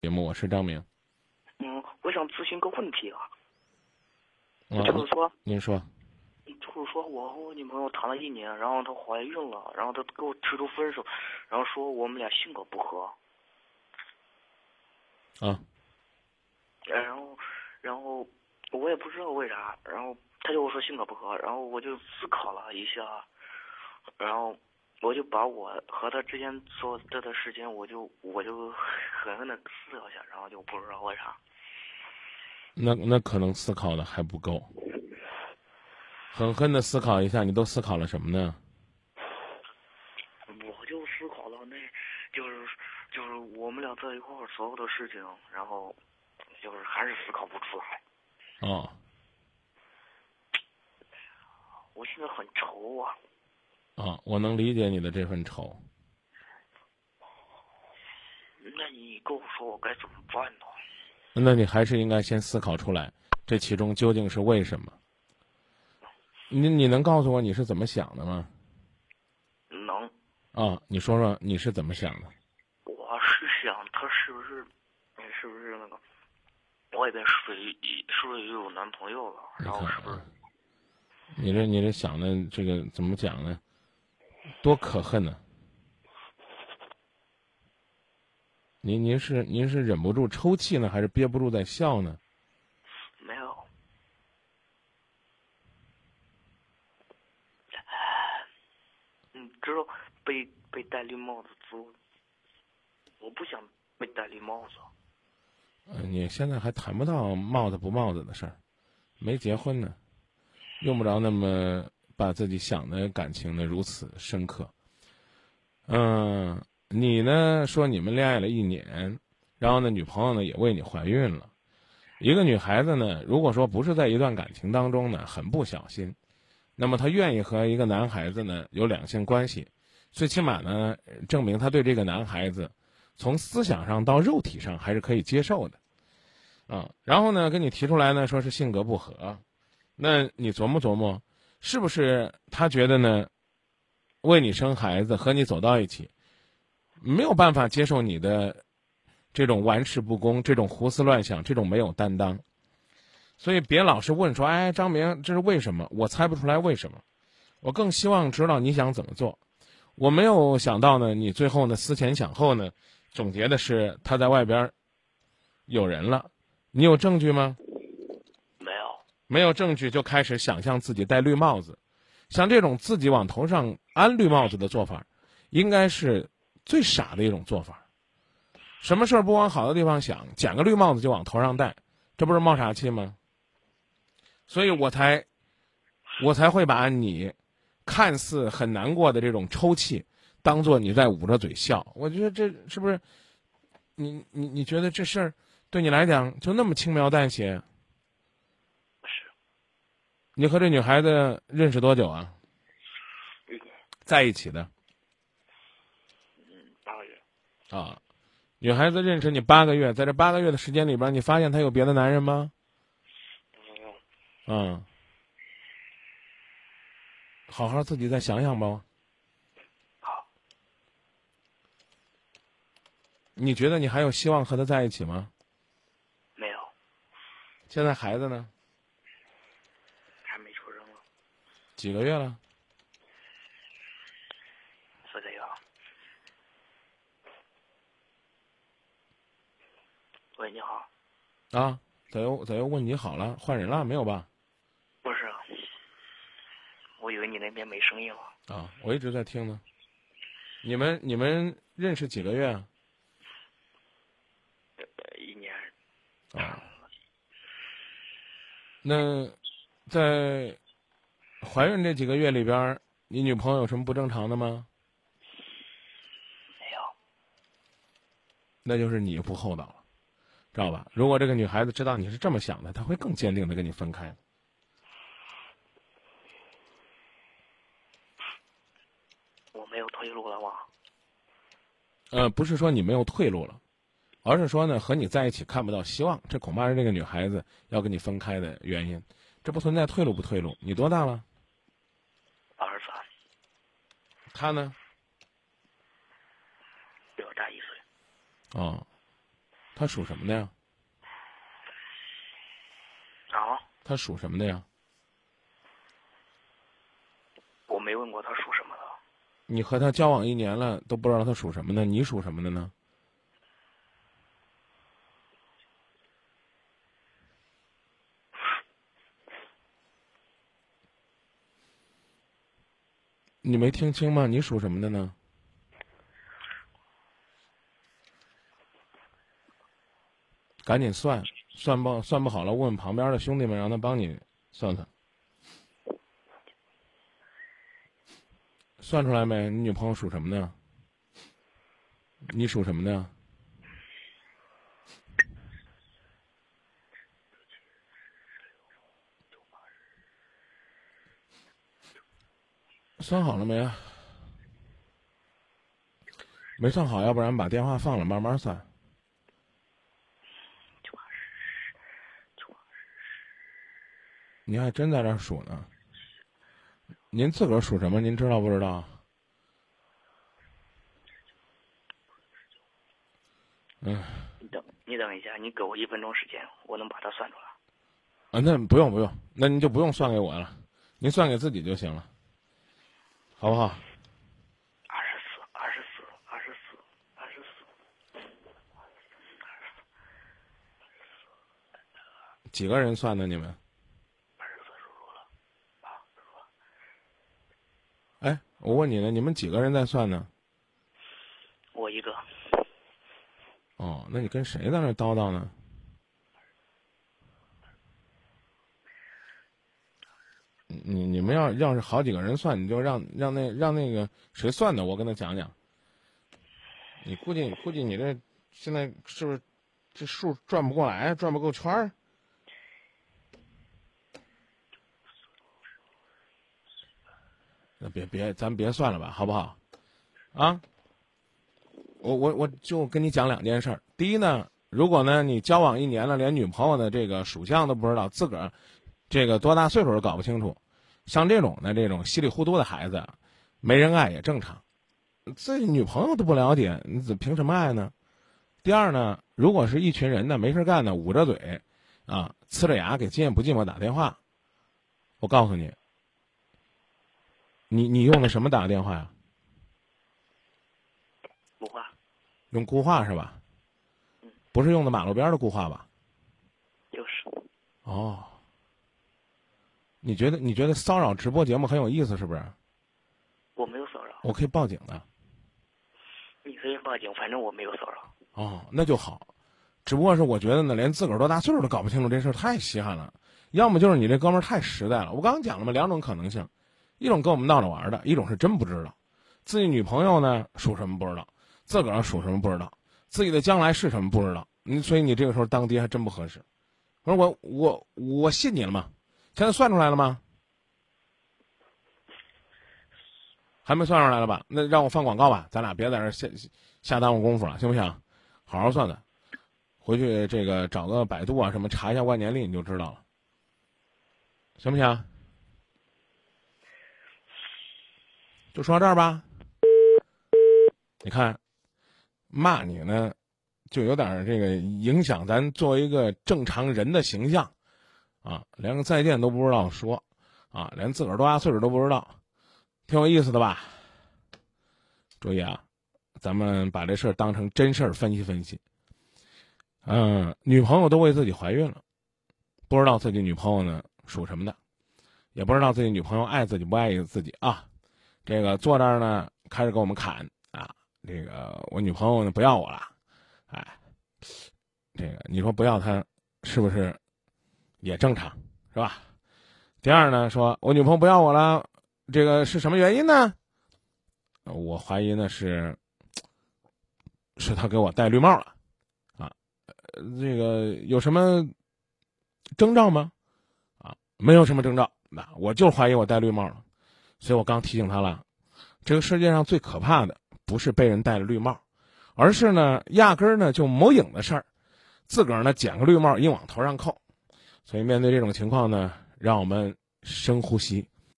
节目，我是张明。嗯，我想咨询个问题啊，啊就是说，您说，就是说我和我女朋友谈了一年，然后她怀孕了，然后她给我提出分手，然后说我们俩性格不合，啊，然后，然后我也不知道为啥，然后她就跟我说性格不合，然后我就思考了一下，然后我就把我和他之间做这段时间，我就我就狠狠的思考一下，然后就不知道为啥。那那可能思考的还不够，狠狠的思考一下，你都思考了什么呢？我就思考到那，就是就是我们俩在一块儿所有的事情，然后就是还是思考不出来。哦，我现在很愁啊，啊，我能理解你的这份愁。那你跟我说我该怎么办呢？那你还是应该先思考出来，这其中究竟是为什么？你你能告诉我你是怎么想的吗？能，啊，你说说你是怎么想的？我是想他是不是，哎是不是那个外边是不是是不是也有男朋友了？然后是不是？你这你这想的这个怎么讲呢？多可恨呢！您您是您是忍不住抽泣呢，还是憋不住在笑呢？没有。你知道被被戴绿帽子租，我不想被戴绿帽子。嗯，你现在还谈不到帽子不帽子的事儿，没结婚呢，用不着那么把自己想的感情呢如此深刻。嗯，你呢说你们恋爱了一年，然后呢女朋友呢也为你怀孕了。一个女孩子呢，如果说不是在一段感情当中呢很不小心，那么她愿意和一个男孩子呢有两性关系，最起码呢证明她对这个男孩子。从思想上到肉体上还是可以接受的，啊，然后呢，跟你提出来呢，说是性格不合，那你琢磨琢磨，是不是他觉得呢，为你生孩子和你走到一起，没有办法接受你的这种玩世不恭、这种胡思乱想、这种没有担当，所以别老是问说，哎，张明，这是为什么？我猜不出来为什么，我更希望知道你想怎么做。我没有想到呢，你最后呢思前想后呢。总结的是他在外边有人了，你有证据吗？没有。证据就开始想象自己戴绿帽子，像这种自己往头上安绿帽子的做法，应该是最傻的一种做法。什么事儿不往好的地方想，捡个绿帽子就往头上戴，这不是冒傻气吗？所以我才我才会把你看似很难过的这种抽泣。当做你在捂着嘴笑，我觉得这是不是？你你你觉得这事儿对你来讲就那么轻描淡写？是。你和这女孩子认识多久啊？在一起的。嗯，八个月。啊，女孩子认识你八个月，在这八个月的时间里边，你发现她有别的男人吗？没有。嗯。好好自己再想想吧。好你觉得你还有希望和他在一起吗？没有。现在孩子呢？还没出生呢。几个月了？四个月。喂，你好。啊？咋又咋又问你好了？换人了没有吧？不是，我以为你那边没声音了。啊，我一直在听呢。你们你们认识几个月啊？一年。啊。那在怀孕这几个月里边，你女朋友有什么不正常的吗？没有。那就是你不厚道了，知道吧？如果这个女孩子知道你是这么想的，她会更坚定的跟你分开。我没有退路了吗？呃，不是说你没有退路了。而是说呢，和你在一起看不到希望，这恐怕是这个女孩子要跟你分开的原因。这不存在退路不退路。你多大了？二十三。他呢？比我大一岁。哦，他属什么的呀？啊，他属什么的呀？我没问过他属什么的。你和他交往一年了，都不知道他属什么的，你属什么的呢？你没听清吗？你属什么的呢？赶紧算，算不算不好了？问问旁边的兄弟们，让他帮你算算。算出来没？你女朋友属什么的？你属什么的？算好了没啊？没算好，要不然把电话放了，慢慢算。你还真在这儿数呢？您自个儿属什么？您知道不知道？嗯。你等，你等一下，你给我一分钟时间，我能把它算出来。啊，那不用不用，那您就不用算给我了，您算给自己就行了，好不好？二十四，二十四，二十四，二十四，几个人算的你们？二十四数数了，啊，数了。哎，我问你呢，你们几个人在算呢？我一个。哦，那你跟谁在那叨叨呢？你你们要要是好几个人算，你就让让那让那个谁算的，我跟他讲讲。你估计估计你这现在是不是这数转不过来，转不够圈儿？那别别，咱别算了吧，好不好？啊？我我我就跟你讲两件事儿。第一呢，如果呢你交往一年了，连女朋友的这个属相都不知道，自个儿这个多大岁数都搞不清楚，像这种的这种稀里糊涂的孩子，没人爱也正常。自己女朋友都不了解，你怎凭什么爱呢？第二呢，如果是一群人呢，没事干呢，捂着嘴，啊，呲着牙给今夜不寂寞打电话，我告诉你，你你用的什么打电话呀？固话。用固话是吧？不是用的马路边的固话吧？就是。哦。你觉得你觉得骚扰直播节目很有意思是不是？我没有骚扰。我可以报警的。你可以报警，反正我没有骚扰。哦，那就好。只不过是我觉得呢，连自个儿多大岁数都搞不清楚这事儿，太稀罕了。要么就是你这哥们儿太实在了。我刚刚讲了嘛，两种可能性，一种跟我们闹着玩的，一种是真不知道。自己女朋友呢属什么不知道，自个儿属什么不知道，自己的将来是什么不知道。你所以你这个时候当爹还真不合适。我说我我我信你了吗？现在算出来了吗？还没算出来了吧？那让我放广告吧，咱俩别在这瞎瞎耽误功夫了，行不行？好好算算，回去这个找个百度啊什么查一下万年历，你就知道了，行不行？就说到这儿吧。你看，骂你呢，就有点这个影响咱作为一个正常人的形象，啊，连个再见都不知道说，啊，连自个儿多大岁数都不知道，挺有意思的吧？注意啊，咱们把这事儿当成真事儿分析分析。嗯，女朋友都为自己怀孕了，不知道自己女朋友呢属什么的，也不知道自己女朋友爱自己不爱自己啊。这个坐这儿呢，开始给我们侃啊。这个我女朋友呢不要我了，哎，这个你说不要她，是不是也正常是吧？第二呢，说我女朋友不要我了，这个是什么原因呢？我怀疑呢是，是他给我戴绿帽了，啊，这个有什么征兆吗？啊，没有什么征兆，那我就怀疑我戴绿帽了，所以我刚提醒他了，这个世界上最可怕的。不是被人戴了绿帽，而是呢，压根儿呢就没影的事儿，自个儿呢捡个绿帽硬往头上扣，所以面对这种情况呢，让我们深呼吸，